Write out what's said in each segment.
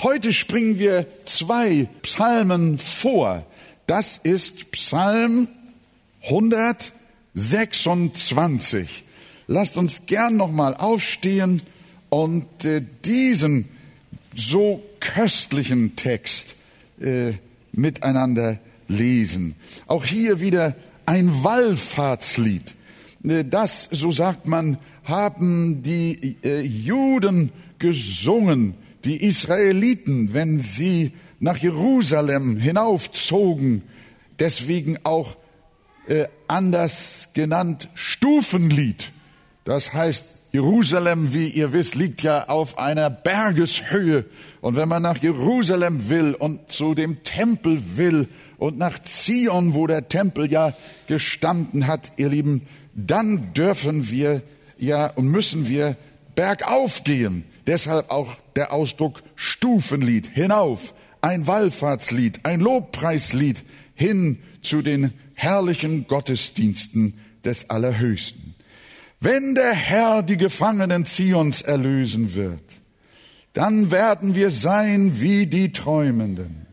Heute springen wir zwei Psalmen vor. Das ist Psalm 126. Lasst uns gern nochmal aufstehen und äh, diesen so köstlichen Text äh, miteinander lesen. Auch hier wieder ein Wallfahrtslied. Äh, das, so sagt man, haben die äh, Juden gesungen, die Israeliten, wenn sie nach Jerusalem hinaufzogen, deswegen auch äh, anders genannt Stufenlied. Das heißt, Jerusalem, wie ihr wisst, liegt ja auf einer Bergeshöhe. Und wenn man nach Jerusalem will und zu dem Tempel will und nach Zion, wo der Tempel ja gestanden hat, ihr Lieben, dann dürfen wir ja und müssen wir bergauf gehen. Deshalb auch der Ausdruck Stufenlied, hinauf, ein Wallfahrtslied, ein Lobpreislied hin zu den herrlichen Gottesdiensten des Allerhöchsten. Wenn der Herr die Gefangenen Zions erlösen wird, dann werden wir sein wie die Träumenden.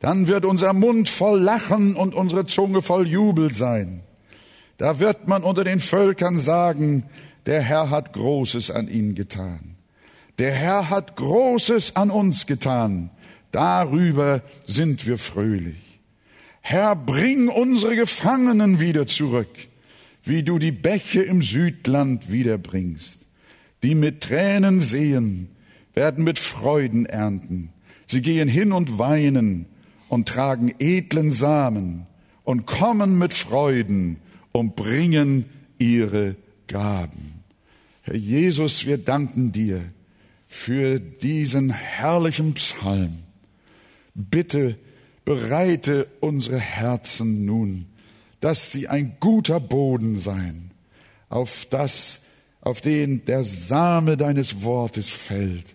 Dann wird unser Mund voll Lachen und unsere Zunge voll Jubel sein. Da wird man unter den Völkern sagen, der Herr hat Großes an ihnen getan. Der Herr hat Großes an uns getan. Darüber sind wir fröhlich. Herr, bring unsere Gefangenen wieder zurück, wie du die Bäche im Südland wiederbringst. Die mit Tränen sehen, werden mit Freuden ernten. Sie gehen hin und weinen und tragen edlen Samen und kommen mit Freuden und bringen ihre Gaben. Herr Jesus, wir danken dir für diesen herrlichen Psalm. Bitte bereite unsere Herzen nun, dass sie ein guter Boden seien, auf das, auf den der Same deines Wortes fällt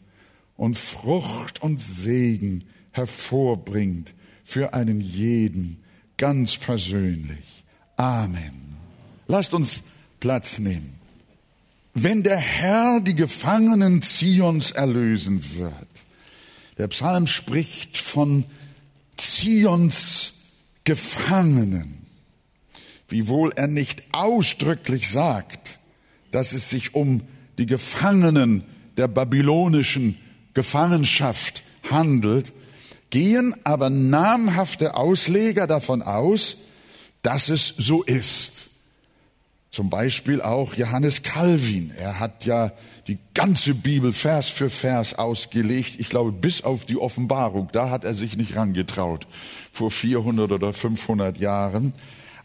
und Frucht und Segen hervorbringt für einen jeden ganz persönlich. Amen. Lasst uns Platz nehmen. Wenn der Herr die Gefangenen Zions erlösen wird, der Psalm spricht von Zions Gefangenen, wiewohl er nicht ausdrücklich sagt, dass es sich um die Gefangenen der babylonischen Gefangenschaft handelt, gehen aber namhafte Ausleger davon aus, dass es so ist. Zum Beispiel auch Johannes Calvin. Er hat ja die ganze Bibel Vers für Vers ausgelegt. Ich glaube, bis auf die Offenbarung. Da hat er sich nicht rangetraut. Vor 400 oder 500 Jahren.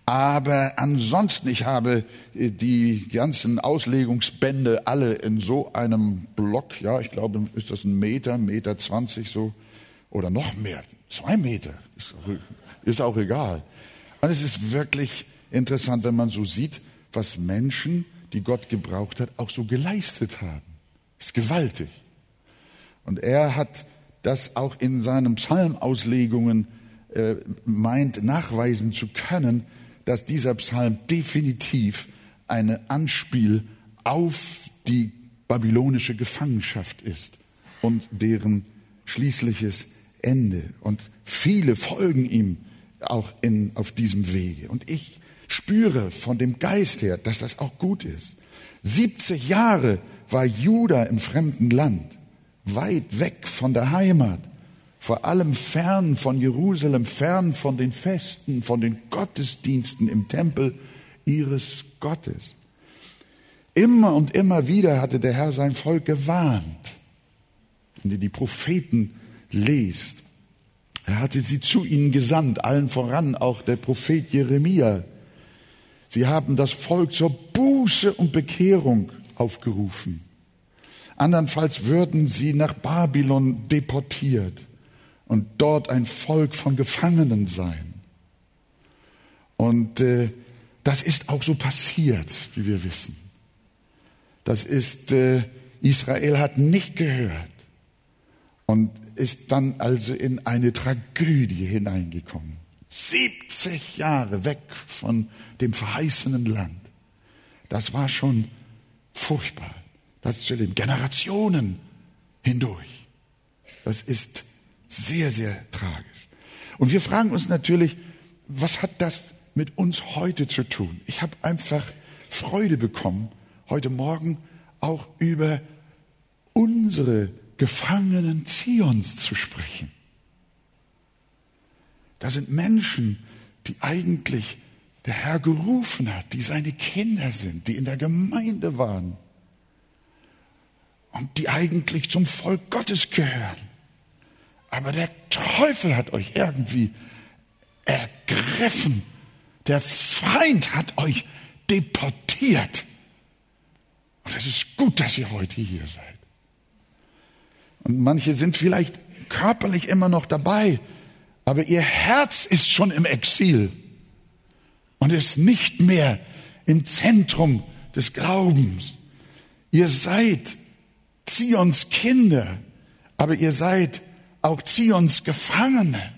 Aber ansonsten, ich habe äh, die ganzen Auslegungsbände alle in so einem Block, ja, ich glaube, ist das ein Meter, Meter zwanzig so, oder noch mehr, zwei Meter, ist, ist auch egal. Und es ist wirklich interessant, wenn man so sieht, was Menschen, die Gott gebraucht hat, auch so geleistet haben. Ist gewaltig. Und er hat das auch in seinen Psalmauslegungen äh, meint nachweisen zu können, dass dieser Psalm definitiv eine Anspiel auf die babylonische Gefangenschaft ist und deren schließliches Ende. Und viele folgen ihm auch in, auf diesem Wege. Und ich spüre von dem Geist her, dass das auch gut ist. 70 Jahre war Juda im fremden Land, weit weg von der Heimat, vor allem fern von Jerusalem, fern von den Festen, von den Gottesdiensten im Tempel ihres Gottes. Immer und immer wieder hatte der Herr sein Volk gewarnt. Wenn ihr die Propheten lest, er hatte sie zu ihnen gesandt, allen voran auch der Prophet Jeremia, Sie haben das Volk zur Buße und Bekehrung aufgerufen. Andernfalls würden sie nach Babylon deportiert und dort ein Volk von Gefangenen sein. Und äh, das ist auch so passiert, wie wir wissen. Das ist, äh, Israel hat nicht gehört und ist dann also in eine Tragödie hineingekommen. 70 Jahre weg von dem verheißenen Land. Das war schon furchtbar. Das zu leben. Generationen hindurch. Das ist sehr, sehr tragisch. Und wir fragen uns natürlich, was hat das mit uns heute zu tun? Ich habe einfach Freude bekommen, heute Morgen auch über unsere Gefangenen Zions zu sprechen. Da sind Menschen, die eigentlich der Herr gerufen hat, die seine Kinder sind, die in der Gemeinde waren und die eigentlich zum Volk Gottes gehören. Aber der Teufel hat euch irgendwie ergriffen. Der Feind hat euch deportiert. Und es ist gut, dass ihr heute hier seid. Und manche sind vielleicht körperlich immer noch dabei, aber ihr Herz ist schon im Exil und ist nicht mehr im Zentrum des Glaubens. Ihr seid Zions Kinder, aber ihr seid auch Zions Gefangene.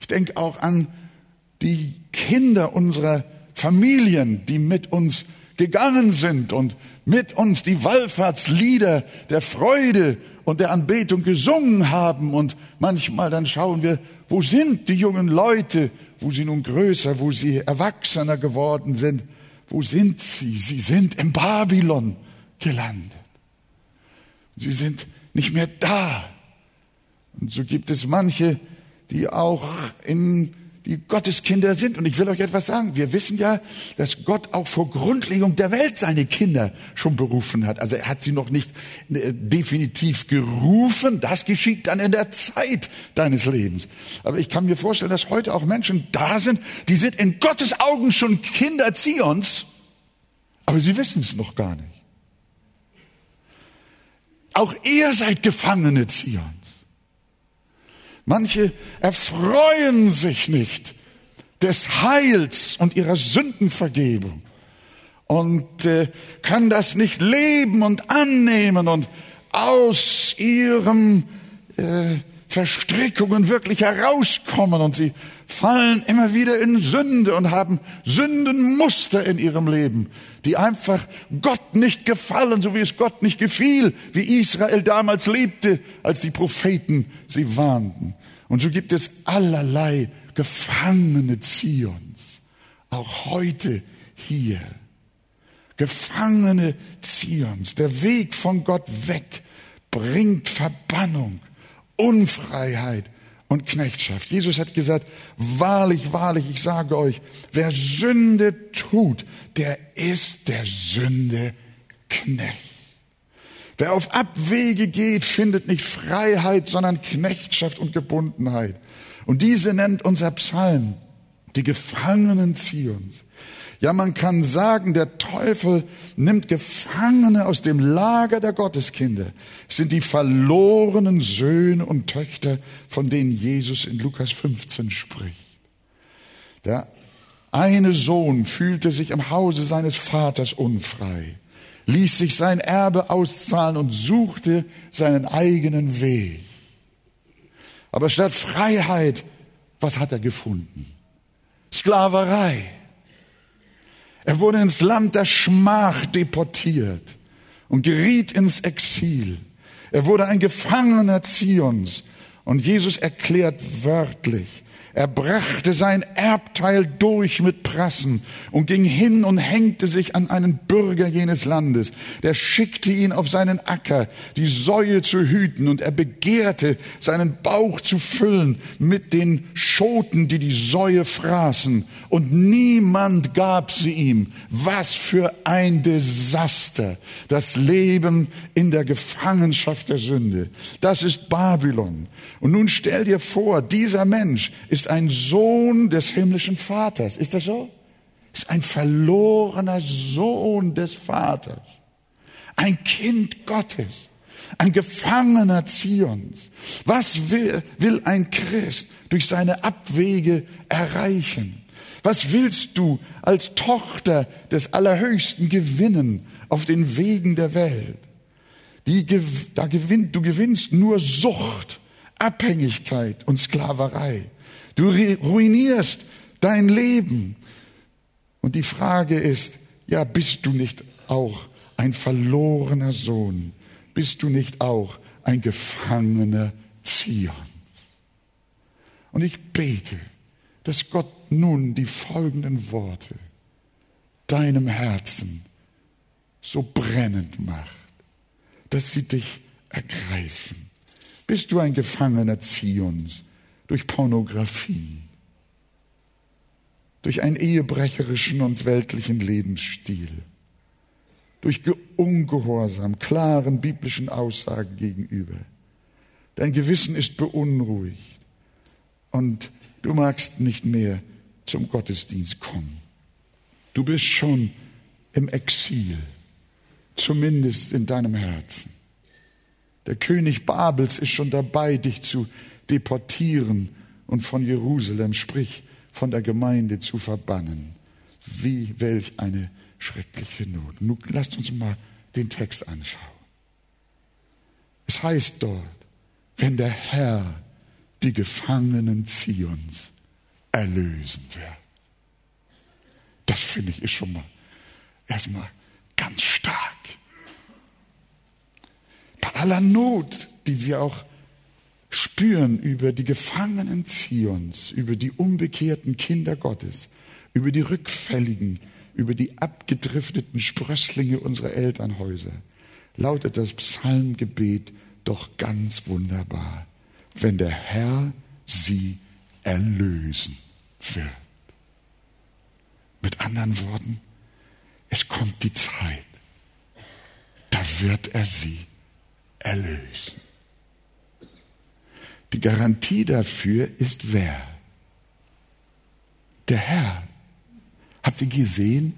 Ich denke auch an die Kinder unserer Familien, die mit uns gegangen sind und mit uns die Wallfahrtslieder der Freude und der Anbetung gesungen haben. Und manchmal dann schauen wir, wo sind die jungen Leute, wo sie nun größer, wo sie erwachsener geworden sind. Wo sind sie? Sie sind im Babylon gelandet. Sie sind nicht mehr da. Und so gibt es manche, die auch in die Gotteskinder sind. Und ich will euch etwas sagen. Wir wissen ja, dass Gott auch vor Grundlegung der Welt seine Kinder schon berufen hat. Also er hat sie noch nicht äh, definitiv gerufen. Das geschieht dann in der Zeit deines Lebens. Aber ich kann mir vorstellen, dass heute auch Menschen da sind, die sind in Gottes Augen schon Kinder Zions, aber sie wissen es noch gar nicht. Auch ihr seid Gefangene Zions. Manche erfreuen sich nicht des Heils und ihrer Sündenvergebung. Und äh, können das nicht leben und annehmen und aus ihrem äh, Verstrickungen wirklich herauskommen und sie fallen immer wieder in Sünde und haben Sündenmuster in ihrem Leben, die einfach Gott nicht gefallen, so wie es Gott nicht gefiel, wie Israel damals lebte, als die Propheten sie warnten. Und so gibt es allerlei Gefangene Zions, auch heute hier. Gefangene Zions. Der Weg von Gott weg bringt Verbannung Unfreiheit und Knechtschaft. Jesus hat gesagt, wahrlich, wahrlich, ich sage euch, wer Sünde tut, der ist der Sünde Knecht. Wer auf Abwege geht, findet nicht Freiheit, sondern Knechtschaft und Gebundenheit. Und diese nennt unser Psalm die Gefangenen Zions. Ja, man kann sagen, der Teufel nimmt Gefangene aus dem Lager der Gotteskinder. Es sind die verlorenen Söhne und Töchter, von denen Jesus in Lukas 15 spricht. Der eine Sohn fühlte sich im Hause seines Vaters unfrei, ließ sich sein Erbe auszahlen und suchte seinen eigenen Weg. Aber statt Freiheit, was hat er gefunden? Sklaverei. Er wurde ins Land der Schmach deportiert und geriet ins Exil. Er wurde ein Gefangener Zions. Und Jesus erklärt wörtlich, er brachte sein Erbteil durch mit Prassen und ging hin und hängte sich an einen Bürger jenes Landes. Der schickte ihn auf seinen Acker, die Säue zu hüten, und er begehrte, seinen Bauch zu füllen mit den Schoten, die die Säue fraßen. Und niemand gab sie ihm. Was für ein Desaster. Das Leben in der Gefangenschaft der Sünde. Das ist Babylon. Und nun stell dir vor, dieser Mensch ist ein Sohn des himmlischen Vaters. Ist das so? Ist ein verlorener Sohn des Vaters. Ein Kind Gottes. Ein Gefangener Zions. Was will, will ein Christ durch seine Abwege erreichen? Was willst du als Tochter des Allerhöchsten gewinnen auf den Wegen der Welt? Die, da gewinnt, du gewinnst nur Sucht Abhängigkeit und Sklaverei. Du ruinierst dein Leben. Und die Frage ist, ja, bist du nicht auch ein verlorener Sohn? Bist du nicht auch ein Gefangener Zion. Und ich bete, dass Gott nun die folgenden Worte deinem Herzen so brennend macht, dass sie dich ergreifen. Bist du ein Gefangener Zions durch Pornografie, durch einen ehebrecherischen und weltlichen Lebensstil, durch Ungehorsam klaren biblischen Aussagen gegenüber. Dein Gewissen ist beunruhigt und du magst nicht mehr zum Gottesdienst kommen. Du bist schon im Exil, zumindest in deinem Herzen. Der König Babels ist schon dabei, dich zu deportieren und von Jerusalem, sprich von der Gemeinde zu verbannen. Wie welch eine schreckliche Not. Nun lasst uns mal den Text anschauen. Es heißt dort, wenn der Herr die Gefangenen Zions erlösen wird. Das finde ich ist schon mal erstmal ganz stark. Bei aller Not, die wir auch spüren über die Gefangenen Zions, über die unbekehrten Kinder Gottes, über die Rückfälligen, über die abgedrifteten Sprösslinge unserer Elternhäuser, lautet das Psalmgebet doch ganz wunderbar, wenn der Herr sie erlösen wird. Mit anderen Worten, es kommt die Zeit, da wird er sie erlösen. Die Garantie dafür ist wer? Der Herr. Habt ihr gesehen,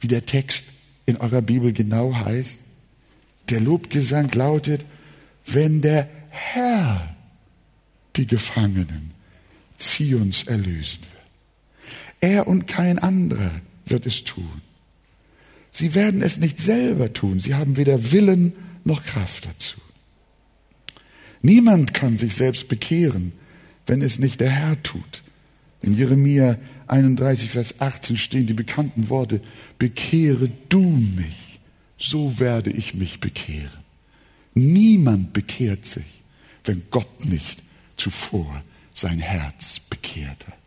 wie der Text in eurer Bibel genau heißt? Der Lobgesang lautet, wenn der Herr die Gefangenen Zions erlösen wird. Er und kein anderer wird es tun. Sie werden es nicht selber tun. Sie haben weder Willen noch Kraft dazu. Niemand kann sich selbst bekehren, wenn es nicht der Herr tut. In Jeremia 31, Vers 18 stehen die bekannten Worte, bekehre du mich, so werde ich mich bekehren. Niemand bekehrt sich, wenn Gott nicht zuvor sein Herz bekehrt hat.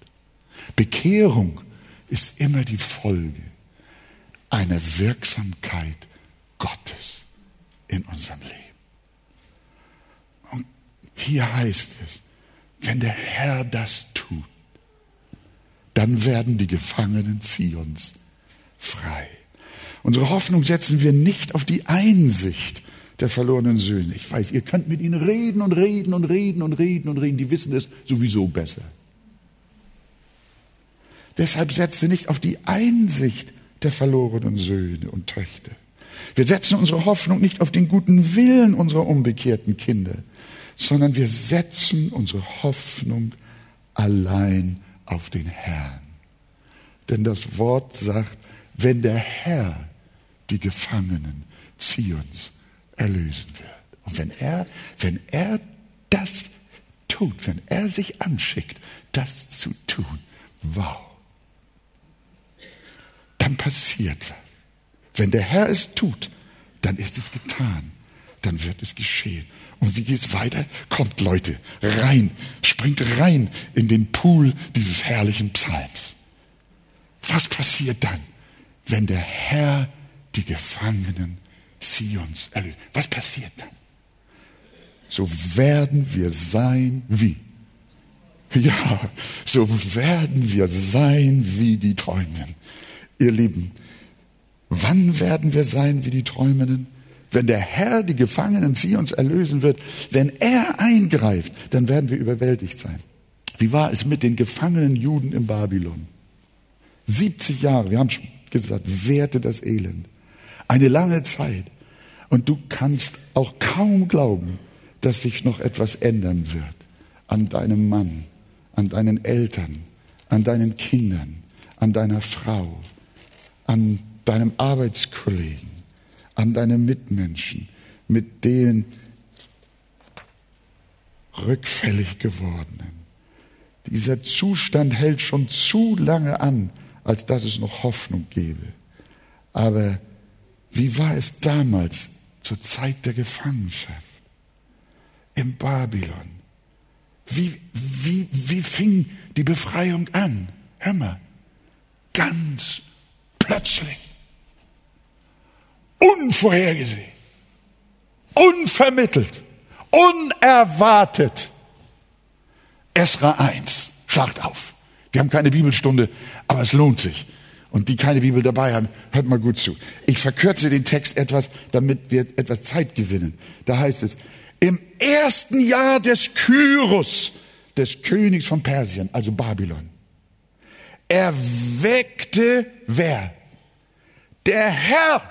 Bekehrung ist immer die Folge einer Wirksamkeit Gottes in unserem Leben. Hier heißt es, wenn der Herr das tut, dann werden die Gefangenen Zions frei. Unsere Hoffnung setzen wir nicht auf die Einsicht der verlorenen Söhne. Ich weiß, ihr könnt mit ihnen reden und reden und reden und reden und reden. Die wissen es sowieso besser. Deshalb setze nicht auf die Einsicht der verlorenen Söhne und Töchter. Wir setzen unsere Hoffnung nicht auf den guten Willen unserer umbekehrten Kinder, sondern wir setzen unsere Hoffnung allein auf den Herrn. Denn das Wort sagt, wenn der Herr die Gefangenen Zions erlösen wird. Und wenn er, wenn er das tut, wenn er sich anschickt, das zu tun, wow, dann passiert was. Wenn der Herr es tut, dann ist es getan, dann wird es geschehen. Und wie geht es weiter? Kommt Leute, rein, springt rein in den Pool dieses herrlichen Psalms. Was passiert dann, wenn der Herr die Gefangenen Zions erlöst. Was passiert dann? So werden wir sein wie. Ja, so werden wir sein wie die Träumenden. Ihr Lieben, wann werden wir sein wie die Träumenden? Wenn der Herr die Gefangenen Zions erlösen wird, wenn er eingreift, dann werden wir überwältigt sein. Wie war es mit den gefangenen Juden in Babylon? 70 Jahre, wir haben schon gesagt, währte das Elend. Eine lange Zeit. Und du kannst auch kaum glauben, dass sich noch etwas ändern wird an deinem Mann, an deinen Eltern, an deinen Kindern, an deiner Frau, an deinem Arbeitskollegen, an deinen Mitmenschen, mit den rückfällig gewordenen. Dieser Zustand hält schon zu lange an, als dass es noch Hoffnung gäbe. Aber wie war es damals zur Zeit der Gefangenschaft? im Babylon. Wie, wie, wie fing die Befreiung an? Hör mal, ganz plötzlich, unvorhergesehen, unvermittelt, unerwartet. Esra 1, schlagt auf. Wir haben keine Bibelstunde, aber es lohnt sich. Und die keine Bibel dabei haben, hört mal gut zu. Ich verkürze den Text etwas, damit wir etwas Zeit gewinnen. Da heißt es, im ersten Jahr des Kyros, des Königs von Persien, also Babylon, erweckte wer? Der Herr,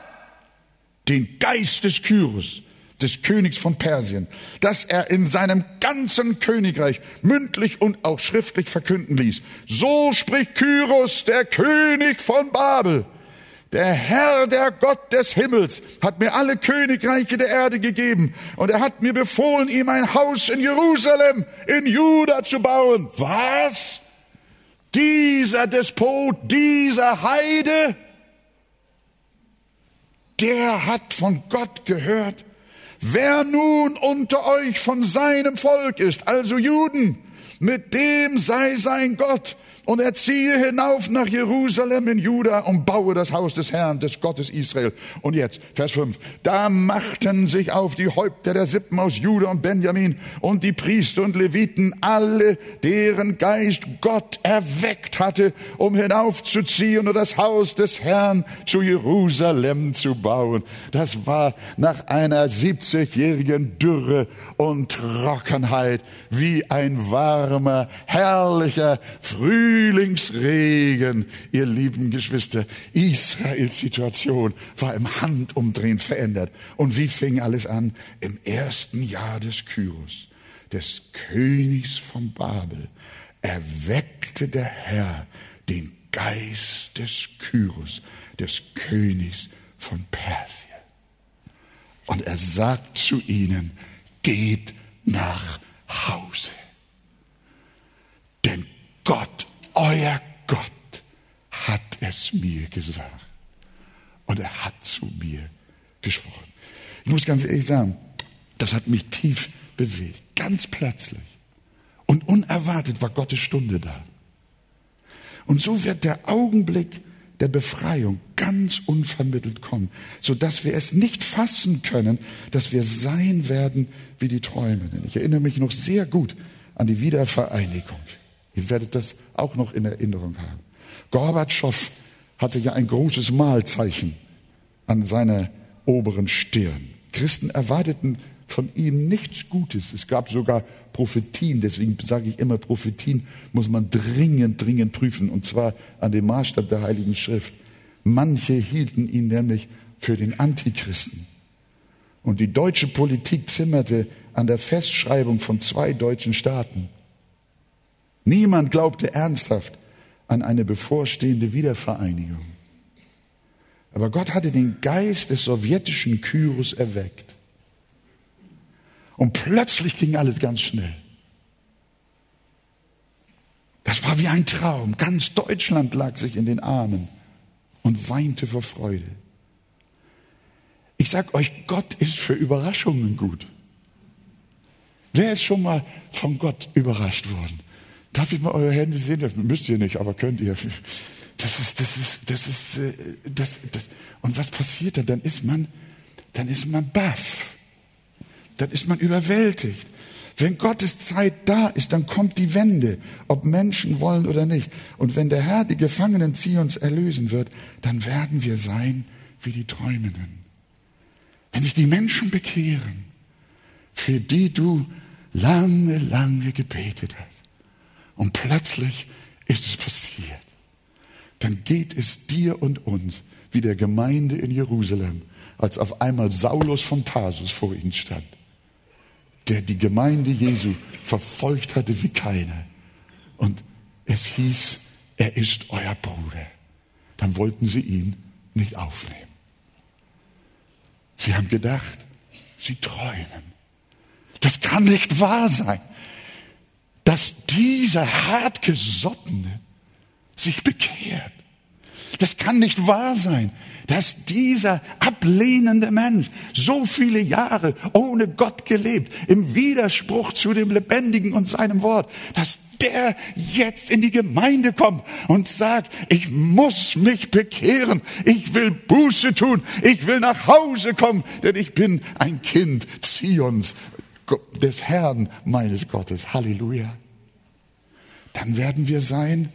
den Geist des Kyros, des Königs von Persien, dass er in seinem ganzen Königreich mündlich und auch schriftlich verkünden ließ. So spricht Kyros, der König von Babel. Der Herr, der Gott des Himmels, hat mir alle Königreiche der Erde gegeben und er hat mir befohlen, ihm ein Haus in Jerusalem, in Juda zu bauen. Was? Dieser Despot, dieser Heide, der hat von Gott gehört, Wer nun unter euch von seinem Volk ist, also Juden, mit dem sei sein Gott und er ziehe hinauf nach Jerusalem in Juda und baue das Haus des Herrn, des Gottes Israel. Und jetzt, Vers 5. Da machten sich auf die Häupter der Sippen aus Juda und Benjamin und die Priester und Leviten, alle, deren Geist Gott erweckt hatte, um hinaufzuziehen und das Haus des Herrn zu Jerusalem zu bauen. Das war nach einer 70-jährigen Dürre und Trockenheit wie ein warmer, herrlicher, früh Frühlingsregen, ihr lieben Geschwister. Israels Situation war im Handumdrehen verändert. Und wie fing alles an? Im ersten Jahr des Kyros, des Königs von Babel, erweckte der Herr den Geist des Kyros, des Königs von Persien. Und er sagt zu ihnen, geht nach Hause. Denn Gott euer Gott hat es mir gesagt. Und er hat zu mir gesprochen. Ich muss ganz ehrlich sagen, das hat mich tief bewegt. Ganz plötzlich. Und unerwartet war Gottes Stunde da. Und so wird der Augenblick der Befreiung ganz unvermittelt kommen, sodass wir es nicht fassen können, dass wir sein werden wie die Träumenden. Ich erinnere mich noch sehr gut an die Wiedervereinigung. Ihr werdet das auch noch in Erinnerung haben. Gorbatschow hatte ja ein großes Malzeichen an seiner oberen Stirn. Christen erwarteten von ihm nichts Gutes. Es gab sogar Prophetien, deswegen sage ich immer, Prophetien muss man dringend, dringend prüfen, und zwar an dem Maßstab der Heiligen Schrift. Manche hielten ihn nämlich für den Antichristen. Und die deutsche Politik zimmerte an der Festschreibung von zwei deutschen Staaten. Niemand glaubte ernsthaft an eine bevorstehende Wiedervereinigung. Aber Gott hatte den Geist des sowjetischen Kyros erweckt. Und plötzlich ging alles ganz schnell. Das war wie ein Traum. Ganz Deutschland lag sich in den Armen und weinte vor Freude. Ich sag euch, Gott ist für Überraschungen gut. Wer ist schon mal von Gott überrascht worden? Darf ich mal eure Hände sehen? Das müsst ihr nicht, aber könnt ihr. Das ist, das ist, das ist, äh, das, das. Und was passiert dann? Dann ist man, dann ist man baff. Dann ist man überwältigt. Wenn Gottes Zeit da ist, dann kommt die Wende, ob Menschen wollen oder nicht. Und wenn der Herr die Gefangenen Zions erlösen wird, dann werden wir sein wie die Träumenden. Wenn sich die Menschen bekehren, für die du lange, lange gebetet hast, und plötzlich ist es passiert. Dann geht es dir und uns wie der Gemeinde in Jerusalem, als auf einmal Saulus von Tarsus vor ihnen stand, der die Gemeinde Jesu verfolgt hatte wie keiner. Und es hieß, er ist euer Bruder. Dann wollten sie ihn nicht aufnehmen. Sie haben gedacht, sie träumen. Das kann nicht wahr sein dass dieser hartgesottene sich bekehrt. Das kann nicht wahr sein, dass dieser ablehnende Mensch so viele Jahre ohne Gott gelebt, im Widerspruch zu dem Lebendigen und seinem Wort, dass der jetzt in die Gemeinde kommt und sagt, ich muss mich bekehren, ich will Buße tun, ich will nach Hause kommen, denn ich bin ein Kind Zions, des Herrn meines Gottes. Halleluja. Dann werden wir sein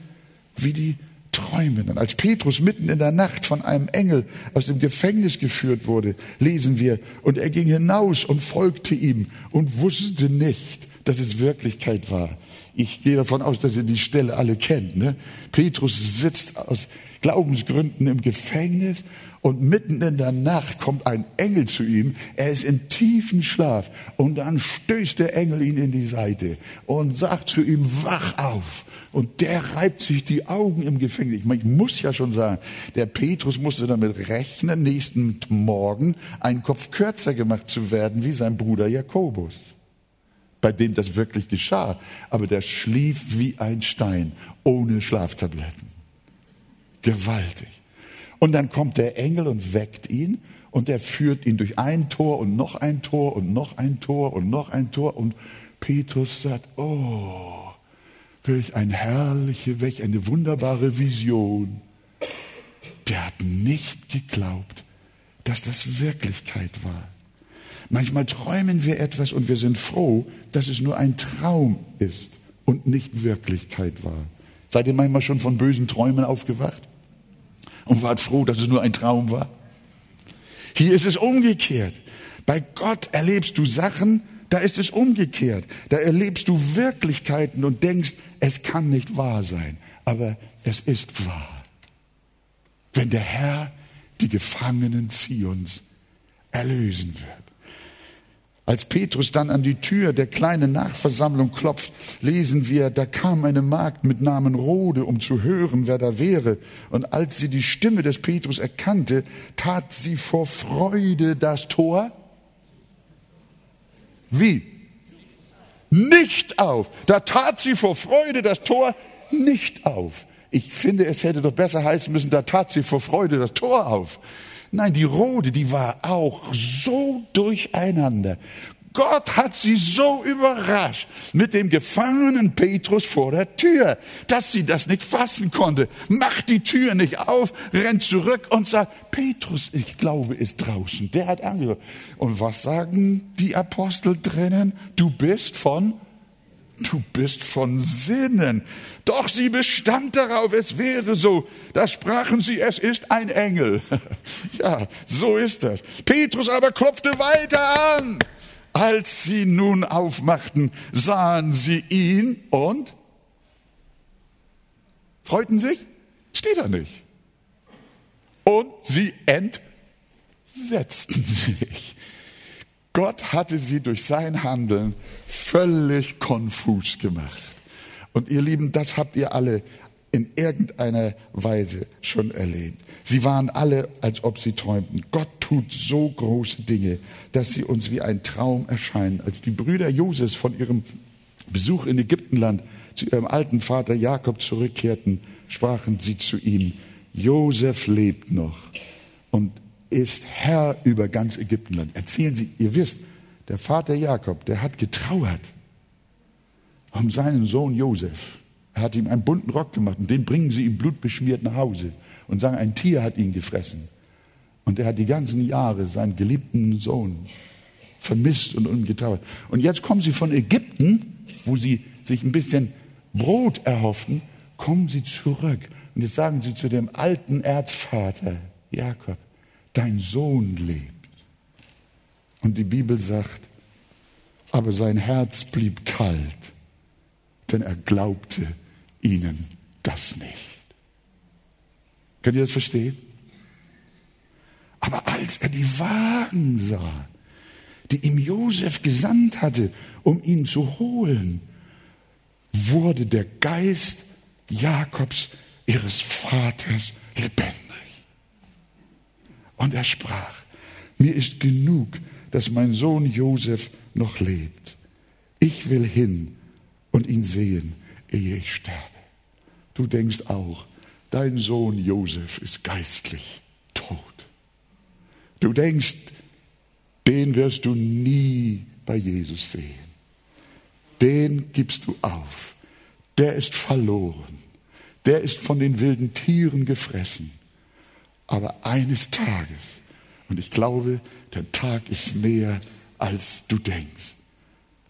wie die Träumenden. Als Petrus mitten in der Nacht von einem Engel aus dem Gefängnis geführt wurde, lesen wir, und er ging hinaus und folgte ihm und wusste nicht, dass es Wirklichkeit war. Ich gehe davon aus, dass ihr die Stelle alle kennt. Ne? Petrus sitzt aus Glaubensgründen im Gefängnis und mitten in der Nacht kommt ein Engel zu ihm. Er ist in tiefen Schlaf und dann stößt der Engel ihn in die Seite und sagt zu ihm, wach auf. Und der reibt sich die Augen im Gefängnis. Ich, meine, ich muss ja schon sagen, der Petrus musste damit rechnen, nächsten Morgen einen Kopf kürzer gemacht zu werden wie sein Bruder Jakobus, bei dem das wirklich geschah. Aber der schlief wie ein Stein, ohne Schlaftabletten. Gewaltig. Und dann kommt der Engel und weckt ihn und er führt ihn durch ein Tor und noch ein Tor und noch ein Tor und noch ein Tor und Petrus sagt, oh, welch ein herrliche, welch eine wunderbare Vision. Der hat nicht geglaubt, dass das Wirklichkeit war. Manchmal träumen wir etwas und wir sind froh, dass es nur ein Traum ist und nicht Wirklichkeit war. Seid ihr manchmal schon von bösen Träumen aufgewacht? Und wart froh, dass es nur ein Traum war. Hier ist es umgekehrt. Bei Gott erlebst du Sachen, da ist es umgekehrt. Da erlebst du Wirklichkeiten und denkst, es kann nicht wahr sein. Aber es ist wahr. Wenn der Herr die Gefangenen Zions erlösen wird. Als Petrus dann an die Tür der kleinen Nachversammlung klopft, lesen wir, da kam eine Magd mit Namen Rode, um zu hören, wer da wäre. Und als sie die Stimme des Petrus erkannte, tat sie vor Freude das Tor. Wie? Nicht auf. Da tat sie vor Freude das Tor nicht auf. Ich finde, es hätte doch besser heißen müssen, da tat sie vor Freude das Tor auf. Nein, die Rode, die war auch so durcheinander. Gott hat sie so überrascht mit dem gefangenen Petrus vor der Tür, dass sie das nicht fassen konnte. Macht die Tür nicht auf, rennt zurück und sagt, Petrus, ich glaube, ist draußen. Der hat angehört. Und was sagen die Apostel drinnen? Du bist von du bist von Sinnen. Doch sie bestand darauf, es wäre so. Da sprachen sie, es ist ein Engel. ja, so ist das. Petrus aber klopfte weiter an. Als sie nun aufmachten, sahen sie ihn und freuten sich? Steht da nicht. Und sie entsetzten sich. Gott hatte sie durch sein Handeln völlig konfus gemacht. Und ihr Lieben, das habt ihr alle in irgendeiner Weise schon erlebt. Sie waren alle, als ob sie träumten. Gott tut so große Dinge, dass sie uns wie ein Traum erscheinen. Als die Brüder Josefs von ihrem Besuch in Ägyptenland zu ihrem alten Vater Jakob zurückkehrten, sprachen sie zu ihm, Josef lebt noch und ist Herr über ganz Ägyptenland. Erzählen Sie, ihr wisst, der Vater Jakob, der hat getrauert um seinen Sohn Josef. Er hat ihm einen bunten Rock gemacht und den bringen sie ihm blutbeschmiert nach Hause und sagen, ein Tier hat ihn gefressen. Und er hat die ganzen Jahre seinen geliebten Sohn vermisst und ungetrauert. Und jetzt kommen sie von Ägypten, wo sie sich ein bisschen Brot erhofften, kommen sie zurück. Und jetzt sagen sie zu dem alten Erzvater Jakob, dein Sohn lebt. Und die Bibel sagt, aber sein Herz blieb kalt, denn er glaubte ihnen das nicht. Könnt ihr das verstehen? Aber als er die Wagen sah, die ihm Josef gesandt hatte, um ihn zu holen, wurde der Geist Jakobs, ihres Vaters, lebendig. Und er sprach, mir ist genug, dass mein Sohn Josef noch lebt. Ich will hin und ihn sehen, ehe ich sterbe. Du denkst auch, dein Sohn Josef ist geistlich tot. Du denkst, den wirst du nie bei Jesus sehen. Den gibst du auf. Der ist verloren. Der ist von den wilden Tieren gefressen. Aber eines Tages, und ich glaube, der Tag ist näher, als du denkst,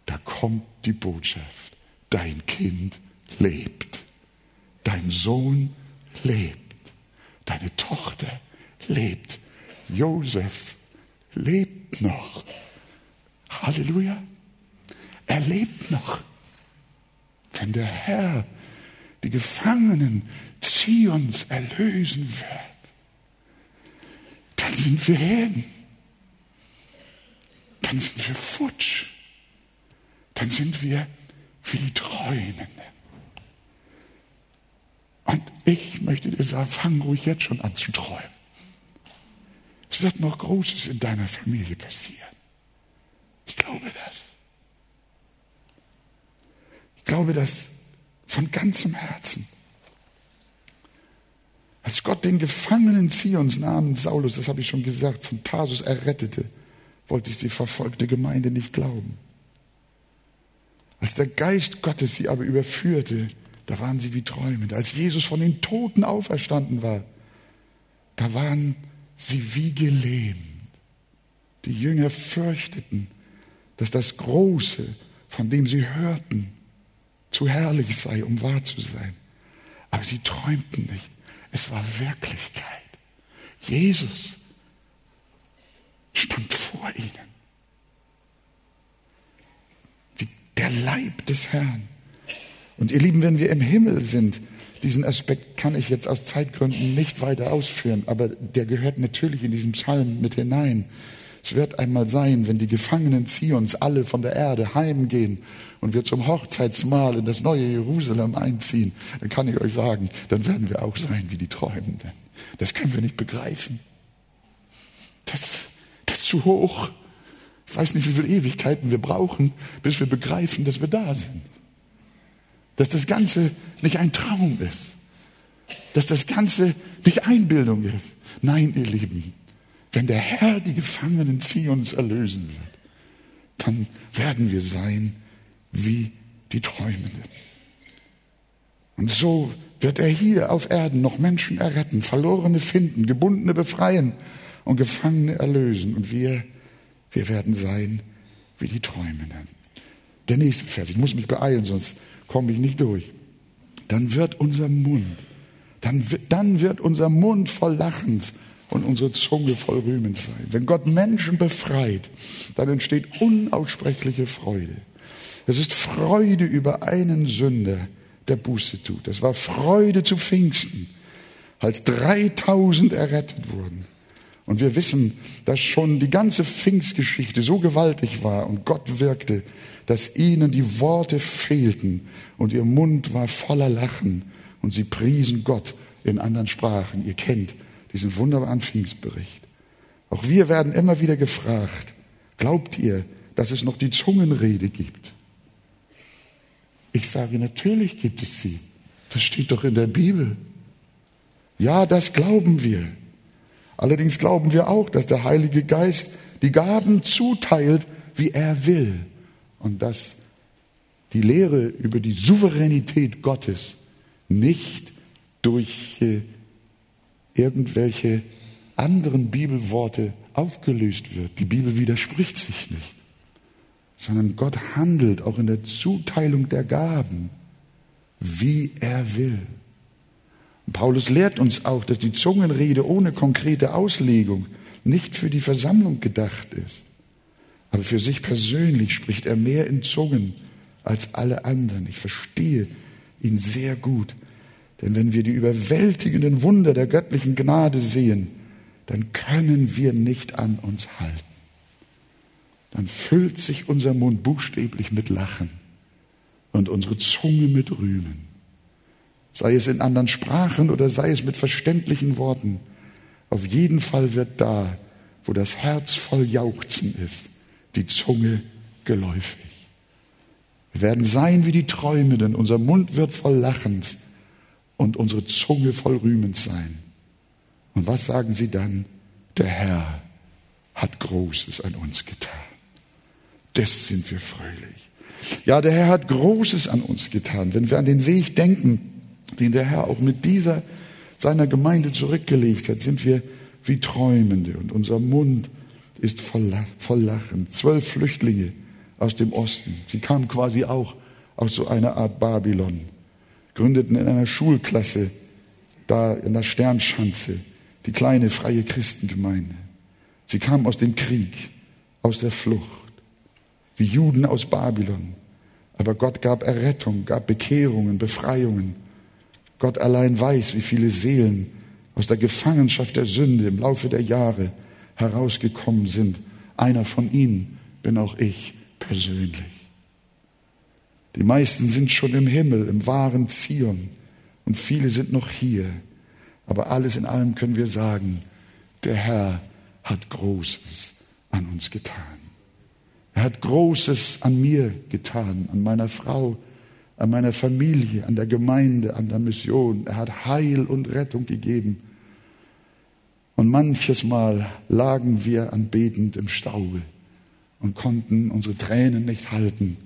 da kommt die Botschaft, dein Kind lebt, dein Sohn lebt, deine Tochter lebt, Josef lebt noch. Halleluja. Er lebt noch. Wenn der Herr die Gefangenen Zions erlösen wird, dann sind wir hin. Dann sind wir futsch. Dann sind wir wie die Träumenden. Und ich möchte dir sagen, fang ruhig jetzt schon an zu träumen. Es wird noch Großes in deiner Familie passieren. Ich glaube das. Ich glaube das von ganzem Herzen. Als Gott den Gefangenen Zions namens Saulus, das habe ich schon gesagt, von Tarsus errettete, wollte es die verfolgte Gemeinde nicht glauben. Als der Geist Gottes sie aber überführte, da waren sie wie träumend. Als Jesus von den Toten auferstanden war, da waren sie wie gelähmt. Die Jünger fürchteten, dass das Große, von dem sie hörten, zu herrlich sei, um wahr zu sein. Aber sie träumten nicht. Es war Wirklichkeit. Jesus stand vor ihnen. Die, der Leib des Herrn. Und ihr Lieben, wenn wir im Himmel sind, diesen Aspekt kann ich jetzt aus Zeitgründen nicht weiter ausführen, aber der gehört natürlich in diesem Psalm mit hinein. Es wird einmal sein, wenn die Gefangenen Zions alle von der Erde heimgehen und wir zum Hochzeitsmahl in das neue Jerusalem einziehen, dann kann ich euch sagen, dann werden wir auch sein wie die Träumenden. Das können wir nicht begreifen. Das, das ist zu hoch. Ich weiß nicht, wie viele Ewigkeiten wir brauchen, bis wir begreifen, dass wir da sind. Dass das Ganze nicht ein Traum ist. Dass das Ganze nicht Einbildung ist. Nein, ihr Lieben, wenn der Herr die Gefangenen Zions erlösen wird, dann werden wir sein wie die Träumenden. Und so wird er hier auf Erden noch Menschen erretten, Verlorene finden, Gebundene befreien und Gefangene erlösen. Und wir, wir werden sein wie die Träumenden. Der nächste Vers, ich muss mich beeilen, sonst komme ich nicht durch. Dann wird unser Mund, dann, dann wird unser Mund voll Lachens und unsere Zunge voll Rühmens sein. Wenn Gott Menschen befreit, dann entsteht unaussprechliche Freude. Es ist Freude über einen Sünder, der Buße tut. Es war Freude zu Pfingsten, als 3000 errettet wurden. Und wir wissen, dass schon die ganze Pfingstgeschichte so gewaltig war und Gott wirkte, dass ihnen die Worte fehlten und ihr Mund war voller Lachen und sie priesen Gott in anderen Sprachen. Ihr kennt diesen wunderbaren Pfingstbericht. Auch wir werden immer wieder gefragt, glaubt ihr, dass es noch die Zungenrede gibt? Ich sage, natürlich gibt es sie. Das steht doch in der Bibel. Ja, das glauben wir. Allerdings glauben wir auch, dass der Heilige Geist die Gaben zuteilt, wie er will. Und dass die Lehre über die Souveränität Gottes nicht durch äh, irgendwelche anderen Bibelworte aufgelöst wird. Die Bibel widerspricht sich nicht sondern Gott handelt auch in der Zuteilung der Gaben, wie er will. Paulus lehrt uns auch, dass die Zungenrede ohne konkrete Auslegung nicht für die Versammlung gedacht ist. Aber für sich persönlich spricht er mehr in Zungen als alle anderen. Ich verstehe ihn sehr gut. Denn wenn wir die überwältigenden Wunder der göttlichen Gnade sehen, dann können wir nicht an uns halten dann füllt sich unser Mund buchstäblich mit Lachen und unsere Zunge mit Rühmen. Sei es in anderen Sprachen oder sei es mit verständlichen Worten. Auf jeden Fall wird da, wo das Herz voll Jauchzen ist, die Zunge geläufig. Wir werden sein wie die Träumenden, unser Mund wird voll Lachens und unsere Zunge voll Rühmens sein. Und was sagen sie dann? Der Herr hat Großes an uns getan. Das sind wir fröhlich. Ja, der Herr hat Großes an uns getan. Wenn wir an den Weg denken, den der Herr auch mit dieser seiner Gemeinde zurückgelegt hat, sind wir wie Träumende und unser Mund ist voll, voll Lachen. Zwölf Flüchtlinge aus dem Osten, sie kamen quasi auch aus so einer Art Babylon, gründeten in einer Schulklasse da in der Sternschanze die kleine freie Christengemeinde. Sie kamen aus dem Krieg, aus der Flucht, wie Juden aus Babylon. Aber Gott gab Errettung, gab Bekehrungen, Befreiungen. Gott allein weiß, wie viele Seelen aus der Gefangenschaft der Sünde im Laufe der Jahre herausgekommen sind. Einer von ihnen bin auch ich persönlich. Die meisten sind schon im Himmel, im wahren Zion und viele sind noch hier. Aber alles in allem können wir sagen, der Herr hat Großes an uns getan. Er hat Großes an mir getan, an meiner Frau, an meiner Familie, an der Gemeinde, an der Mission. Er hat Heil und Rettung gegeben. Und manches Mal lagen wir anbetend im Staube und konnten unsere Tränen nicht halten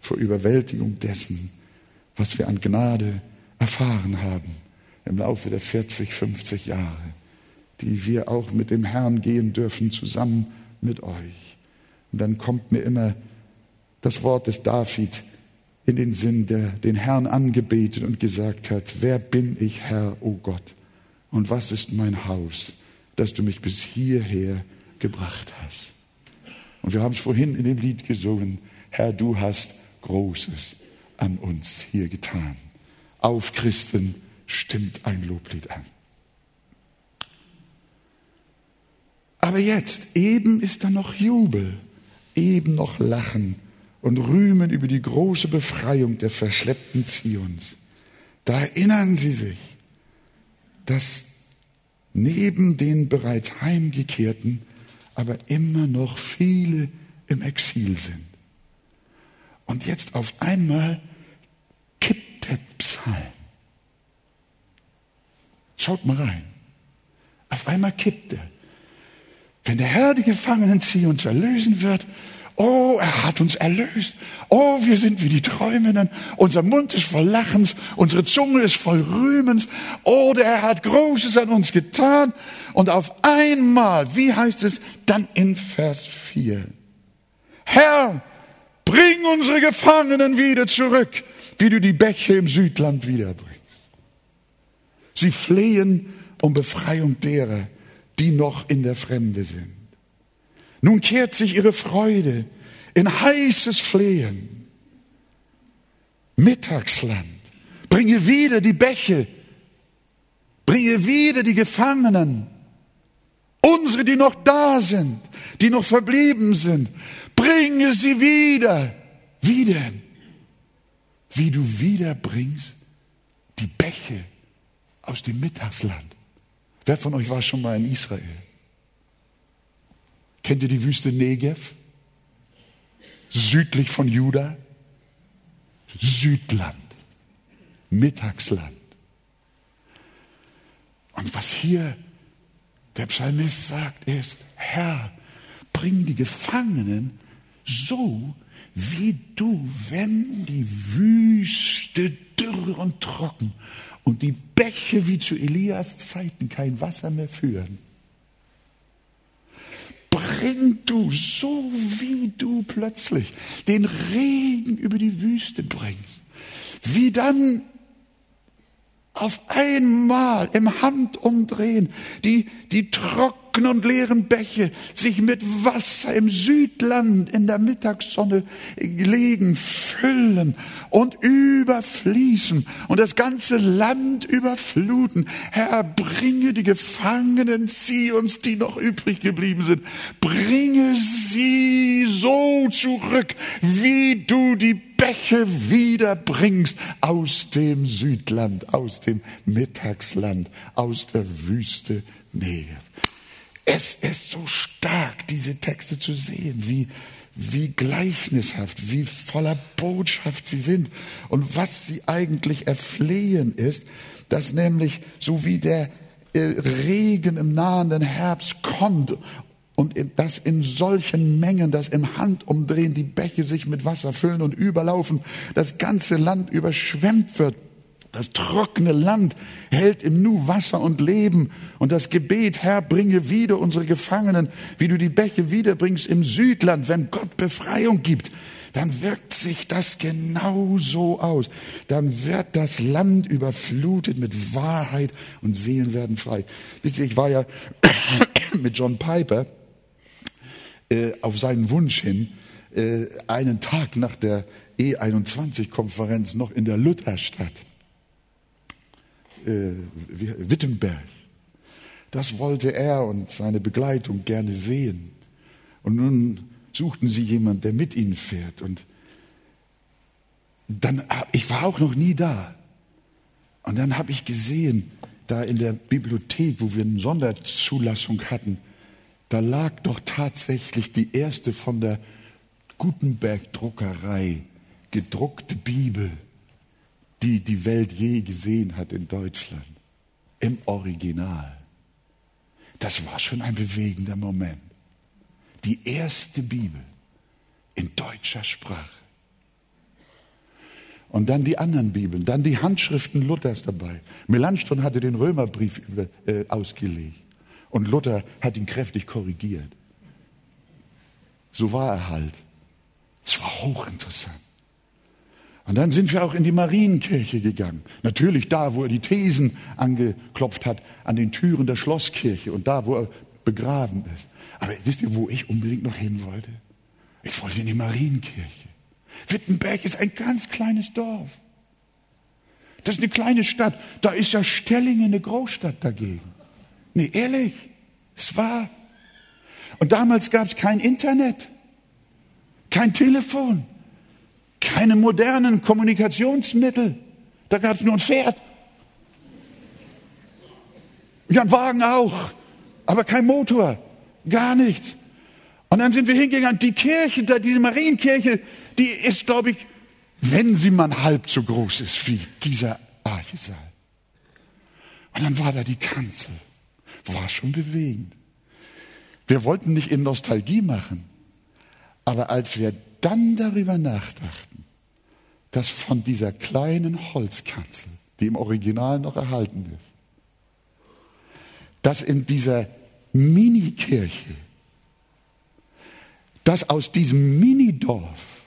vor Überwältigung dessen, was wir an Gnade erfahren haben im Laufe der 40, 50 Jahre, die wir auch mit dem Herrn gehen dürfen, zusammen mit euch. Und dann kommt mir immer das Wort des David in den Sinn, der den Herrn angebetet und gesagt hat, wer bin ich, Herr, o oh Gott, und was ist mein Haus, dass du mich bis hierher gebracht hast. Und wir haben es vorhin in dem Lied gesungen, Herr, du hast Großes an uns hier getan. Auf Christen stimmt ein Loblied an. Aber jetzt, eben ist da noch Jubel, eben noch Lachen und Rühmen über die große Befreiung der verschleppten Zions. Da erinnern Sie sich, dass neben den bereits heimgekehrten aber immer noch viele im Exil sind. Und jetzt auf einmal kippt der Psalm. Schaut mal rein. Auf einmal kippt er. Wenn der Herr die Gefangenen Zions erlösen wird, Oh, er hat uns erlöst. Oh, wir sind wie die Träumenden. Unser Mund ist voll Lachens. Unsere Zunge ist voll Rühmens. Oh, er hat Großes an uns getan. Und auf einmal, wie heißt es dann in Vers 4? Herr, bring unsere Gefangenen wieder zurück, wie du die Bäche im Südland wiederbringst. Sie flehen um Befreiung derer, die noch in der Fremde sind. Nun kehrt sich ihre Freude in heißes Flehen. Mittagsland. Bringe wieder die Bäche. Bringe wieder die Gefangenen. Unsere, die noch da sind, die noch verblieben sind. Bringe sie wieder. Wie denn? Wie du wiederbringst die Bäche aus dem Mittagsland. Wer von euch war schon mal in Israel? Kennt ihr die Wüste Negev? Südlich von Juda? Südland. Mittagsland. Und was hier der Psalmist sagt, ist, Herr, bring die Gefangenen so, wie du, wenn die Wüste dürr und trocken und die Bäche wie zu Elias Zeiten kein Wasser mehr führen bring du, so wie du plötzlich den Regen über die Wüste bringst, wie dann auf einmal im Handumdrehen die, die trockenen und leeren Bäche sich mit Wasser im Südland in der Mittagssonne legen, füllen und überfließen und das ganze Land überfluten. Herr, bringe die Gefangenen Zions, die noch übrig geblieben sind, bringe sie so zurück, wie du die Bäche wiederbringst aus dem Südland, aus dem Mittagsland, aus der Wüste Negev. Es ist so stark, diese Texte zu sehen, wie, wie gleichnishaft, wie voller Botschaft sie sind. Und was sie eigentlich erflehen ist, dass nämlich so wie der äh, Regen im nahenden Herbst kommt und das in solchen Mengen, dass im Handumdrehen die Bäche sich mit Wasser füllen und überlaufen, das ganze Land überschwemmt wird das trockene Land hält im Nu Wasser und Leben. Und das Gebet, Herr, bringe wieder unsere Gefangenen, wie du die Bäche wiederbringst im Südland. Wenn Gott Befreiung gibt, dann wirkt sich das genau so aus. Dann wird das Land überflutet mit Wahrheit und Seelen werden frei. Wisst ihr, ich war ja mit John Piper äh, auf seinen Wunsch hin, äh, einen Tag nach der E21-Konferenz noch in der Lutherstadt äh, Wittenberg. Das wollte er und seine Begleitung gerne sehen. Und nun suchten sie jemanden, der mit ihnen fährt. Und dann, ich war auch noch nie da. Und dann habe ich gesehen, da in der Bibliothek, wo wir eine Sonderzulassung hatten, da lag doch tatsächlich die erste von der Gutenberg Druckerei gedruckte Bibel die die Welt je gesehen hat in Deutschland. Im Original. Das war schon ein bewegender Moment. Die erste Bibel in deutscher Sprache. Und dann die anderen Bibeln, dann die Handschriften Luthers dabei. Melanchthon hatte den Römerbrief über, äh, ausgelegt und Luther hat ihn kräftig korrigiert. So war er halt. Es war hochinteressant. Und dann sind wir auch in die Marienkirche gegangen. Natürlich da, wo er die Thesen angeklopft hat, an den Türen der Schlosskirche und da, wo er begraben ist. Aber wisst ihr, wo ich unbedingt noch hin wollte? Ich wollte in die Marienkirche. Wittenberg ist ein ganz kleines Dorf. Das ist eine kleine Stadt. Da ist ja Stellingen eine Großstadt dagegen. Nee, ehrlich, es war. Und damals gab es kein Internet, kein Telefon. Keine modernen Kommunikationsmittel. Da gab es nur ein Pferd. Ja, ein Wagen auch. Aber kein Motor. Gar nichts. Und dann sind wir hingegangen. Die Kirche, diese Marienkirche, die ist, glaube ich, wenn sie mal halb so groß ist wie dieser Archesaal. Und dann war da die Kanzel. War schon bewegend. Wir wollten nicht in Nostalgie machen. Aber als wir dann darüber nachdachten, dass von dieser kleinen Holzkanzel, die im Original noch erhalten ist, dass in dieser Mini-Kirche, dass aus diesem Mini-Dorf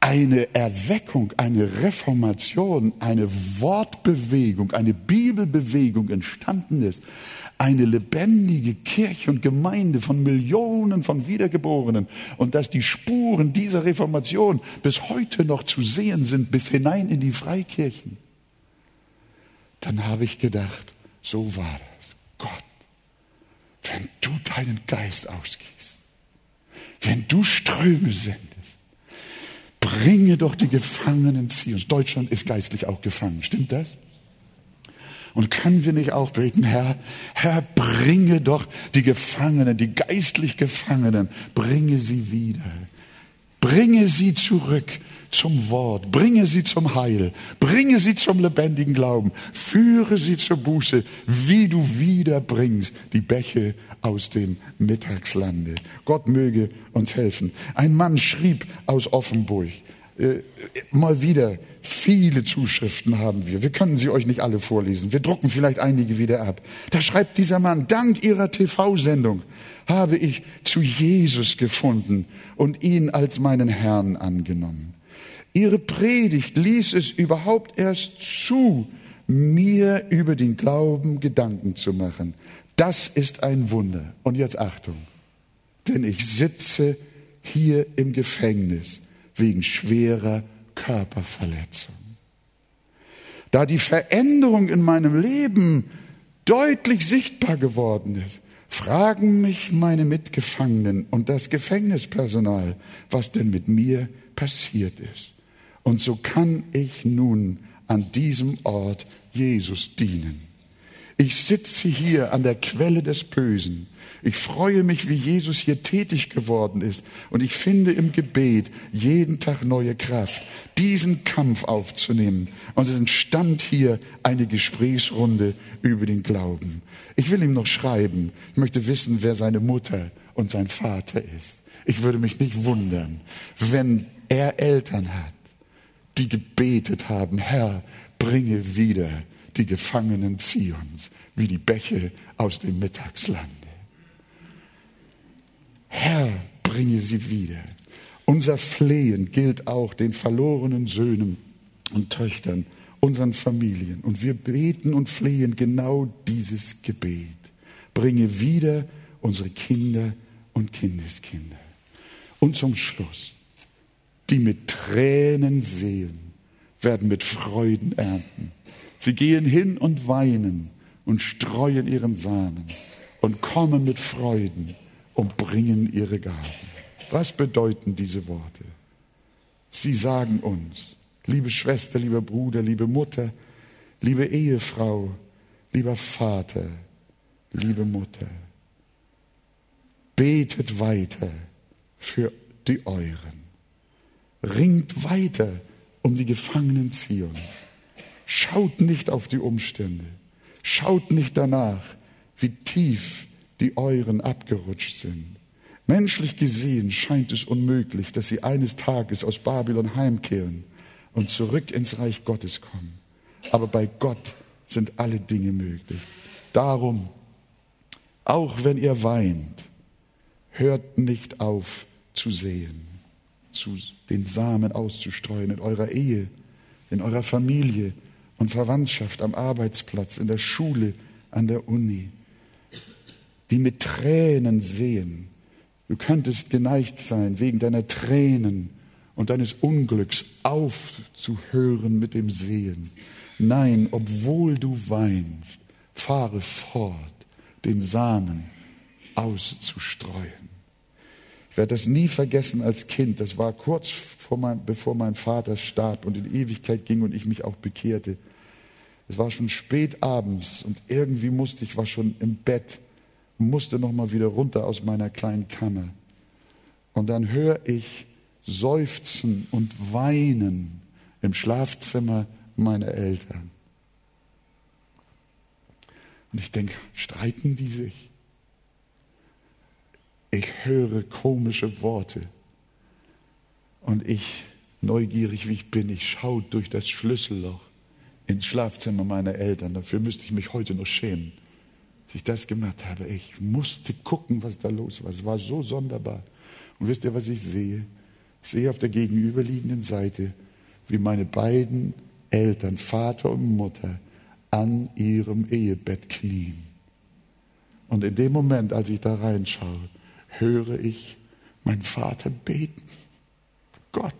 eine Erweckung, eine Reformation, eine Wortbewegung, eine Bibelbewegung entstanden ist, eine lebendige Kirche und Gemeinde von Millionen von Wiedergeborenen und dass die Spuren dieser Reformation bis heute noch zu sehen sind, bis hinein in die Freikirchen, dann habe ich gedacht, so war das. Gott, wenn du deinen Geist ausgießt, wenn du Ströme sendest, bringe doch die Gefangenen Zions. Deutschland ist geistlich auch gefangen, stimmt das? Und können wir nicht auch beten, Herr, Herr, bringe doch die Gefangenen, die geistlich Gefangenen, bringe sie wieder. Bringe sie zurück zum Wort, bringe sie zum Heil, bringe sie zum lebendigen Glauben, führe sie zur Buße, wie du wiederbringst die Bäche aus dem Mittagslande. Gott möge uns helfen. Ein Mann schrieb aus Offenburg, äh, mal wieder, viele Zuschriften haben wir. Wir können sie euch nicht alle vorlesen. Wir drucken vielleicht einige wieder ab. Da schreibt dieser Mann, dank ihrer TV-Sendung habe ich zu Jesus gefunden und ihn als meinen Herrn angenommen. Ihre Predigt ließ es überhaupt erst zu, mir über den Glauben Gedanken zu machen. Das ist ein Wunder. Und jetzt Achtung, denn ich sitze hier im Gefängnis wegen schwerer Körperverletzung. Da die Veränderung in meinem Leben deutlich sichtbar geworden ist, fragen mich meine Mitgefangenen und das Gefängnispersonal, was denn mit mir passiert ist. Und so kann ich nun an diesem Ort Jesus dienen. Ich sitze hier an der Quelle des Bösen. Ich freue mich, wie Jesus hier tätig geworden ist. Und ich finde im Gebet jeden Tag neue Kraft, diesen Kampf aufzunehmen. Und es entstand hier eine Gesprächsrunde über den Glauben. Ich will ihm noch schreiben. Ich möchte wissen, wer seine Mutter und sein Vater ist. Ich würde mich nicht wundern, wenn er Eltern hat, die gebetet haben, Herr, bringe wieder die Gefangenen Zions, wie die Bäche aus dem Mittagslande. Herr, bringe sie wieder. Unser Flehen gilt auch den verlorenen Söhnen und Töchtern, unseren Familien. Und wir beten und flehen genau dieses Gebet. Bringe wieder unsere Kinder und Kindeskinder. Und zum Schluss, die mit Tränen sehen, werden mit Freuden ernten. Sie gehen hin und weinen und streuen ihren Samen und kommen mit Freuden und bringen ihre Gaben. Was bedeuten diese Worte? Sie sagen uns, liebe Schwester, lieber Bruder, liebe Mutter, liebe Ehefrau, lieber Vater, liebe Mutter, betet weiter für die Euren. Ringt weiter um die Gefangenen Zions. Schaut nicht auf die Umstände. Schaut nicht danach, wie tief die Euren abgerutscht sind. Menschlich gesehen scheint es unmöglich, dass sie eines Tages aus Babylon heimkehren und zurück ins Reich Gottes kommen. Aber bei Gott sind alle Dinge möglich. Darum, auch wenn ihr weint, hört nicht auf zu sehen, zu den Samen auszustreuen in eurer Ehe, in eurer Familie und Verwandtschaft, am Arbeitsplatz, in der Schule, an der Uni, die mit Tränen sehen. Du könntest geneigt sein, wegen deiner Tränen und deines Unglücks aufzuhören mit dem Sehen. Nein, obwohl du weinst, fahre fort, den Samen auszustreuen werde das nie vergessen als Kind. Das war kurz mein, bevor mein Vater starb und in Ewigkeit ging und ich mich auch bekehrte. Es war schon spät abends und irgendwie musste ich, war schon im Bett, musste noch mal wieder runter aus meiner kleinen Kammer. Und dann höre ich Seufzen und Weinen im Schlafzimmer meiner Eltern. Und ich denke, streiten die sich? ich höre komische Worte. Und ich, neugierig wie ich bin, ich schaue durch das Schlüsselloch ins Schlafzimmer meiner Eltern. Dafür müsste ich mich heute noch schämen, dass ich das gemacht habe. Ich musste gucken, was da los war. Es war so sonderbar. Und wisst ihr, was ich sehe? Ich sehe auf der gegenüberliegenden Seite, wie meine beiden Eltern, Vater und Mutter, an ihrem Ehebett knien. Und in dem Moment, als ich da reinschaue, höre ich meinen Vater beten. Gott,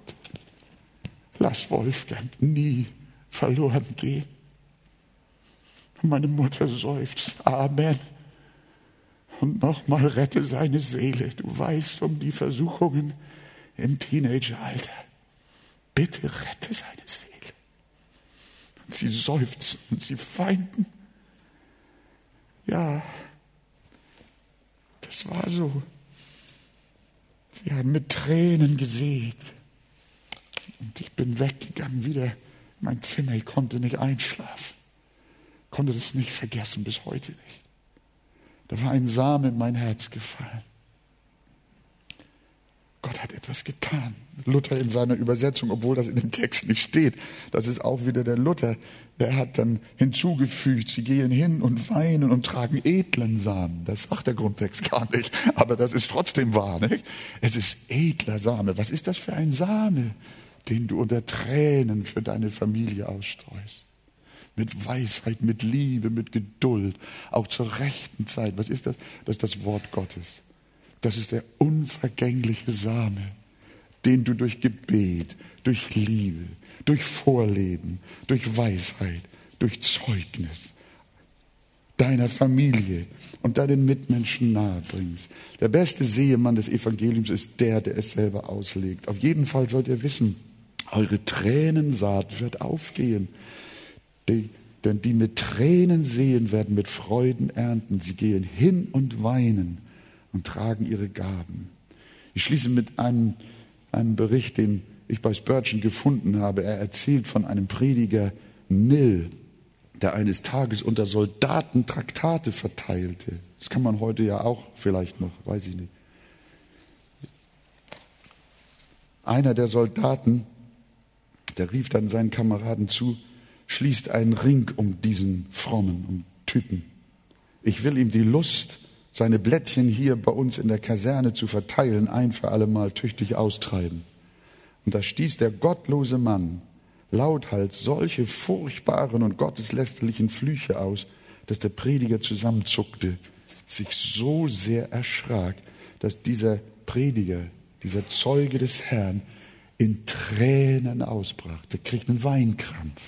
lass Wolfgang nie verloren gehen. Und meine Mutter seufzt, Amen. Und nochmal rette seine Seele. Du weißt um die Versuchungen im Teenageralter. Bitte rette seine Seele. Und sie seufzen und sie feinden. Ja, das war so. Sie haben mit Tränen gesät. Und ich bin weggegangen, wieder mein Zimmer. Ich konnte nicht einschlafen. Konnte das nicht vergessen, bis heute nicht. Da war ein Samen in mein Herz gefallen. Gott hat etwas getan. Luther in seiner Übersetzung, obwohl das in dem Text nicht steht, das ist auch wieder der Luther, der hat dann hinzugefügt, sie gehen hin und weinen und tragen edlen Samen. Das sagt der Grundtext gar nicht, aber das ist trotzdem wahr. Nicht? Es ist edler Same. Was ist das für ein Same, den du unter Tränen für deine Familie ausstreust? Mit Weisheit, mit Liebe, mit Geduld, auch zur rechten Zeit. Was ist das? Das ist das Wort Gottes. Das ist der unvergängliche Same, den du durch Gebet, durch Liebe, durch Vorleben, durch Weisheit, durch Zeugnis deiner Familie und deinen Mitmenschen nahebringst. Der beste Sehemann des Evangeliums ist der, der es selber auslegt. Auf jeden Fall sollt ihr wissen, eure Tränensaat wird aufgehen. Die Denn die mit Tränen sehen, werden mit Freuden ernten. Sie gehen hin und weinen und tragen ihre Gaben. Ich schließe mit einem, einem Bericht, den ich bei Spurgeon gefunden habe. Er erzählt von einem Prediger Nil, der eines Tages unter Soldaten Traktate verteilte. Das kann man heute ja auch vielleicht noch, weiß ich nicht. Einer der Soldaten, der rief dann seinen Kameraden zu, schließt einen Ring um diesen frommen, um Typen. Ich will ihm die Lust, seine Blättchen hier bei uns in der Kaserne zu verteilen, ein für alle Mal tüchtig austreiben. Und da stieß der gottlose Mann lauthals solche furchtbaren und gotteslästerlichen Flüche aus, dass der Prediger zusammenzuckte, sich so sehr erschrak, dass dieser Prediger, dieser Zeuge des Herrn, in Tränen ausbrach. Der kriegt einen Weinkrampf.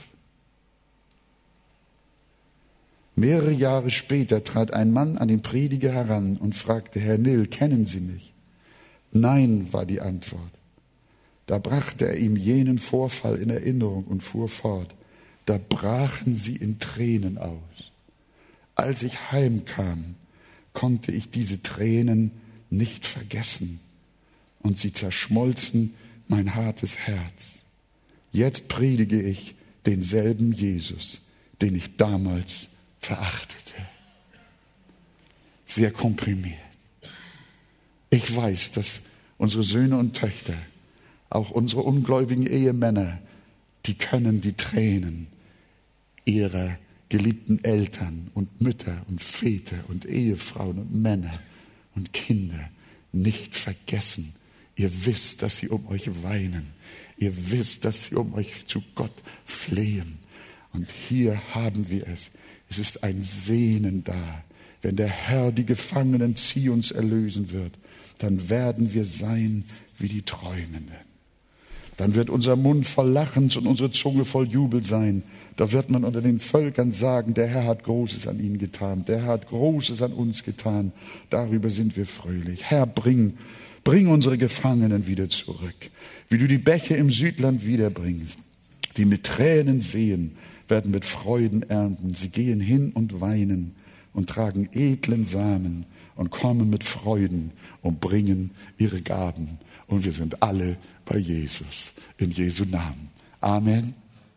Mehrere Jahre später trat ein Mann an den Prediger heran und fragte, Herr Nil, kennen Sie mich? Nein, war die Antwort. Da brachte er ihm jenen Vorfall in Erinnerung und fuhr fort. Da brachen sie in Tränen aus. Als ich heimkam, konnte ich diese Tränen nicht vergessen und sie zerschmolzen mein hartes Herz. Jetzt predige ich denselben Jesus, den ich damals verachtete. Sehr komprimiert. Ich weiß, dass unsere Söhne und Töchter, auch unsere ungläubigen Ehemänner, die können die Tränen ihrer geliebten Eltern und Mütter und Väter und Ehefrauen und Männer und Kinder nicht vergessen. Ihr wisst, dass sie um euch weinen. Ihr wisst, dass sie um euch zu Gott flehen. Und hier haben wir es. Es ist ein Sehnen da. Wenn der Herr die Gefangenen Zions erlösen wird, dann werden wir sein wie die Träumenden. Dann wird unser Mund voll Lachens und unsere Zunge voll Jubel sein. Da wird man unter den Völkern sagen, der Herr hat Großes an ihnen getan, der Herr hat Großes an uns getan. Darüber sind wir fröhlich. Herr, bring, bring unsere Gefangenen wieder zurück, wie du die Bäche im Südland wiederbringst, die mit Tränen sehen, werden mit Freuden ernten. Sie gehen hin und weinen und tragen edlen Samen und kommen mit Freuden und bringen ihre Gaben. Und wir sind alle bei Jesus. In Jesu Namen. Amen.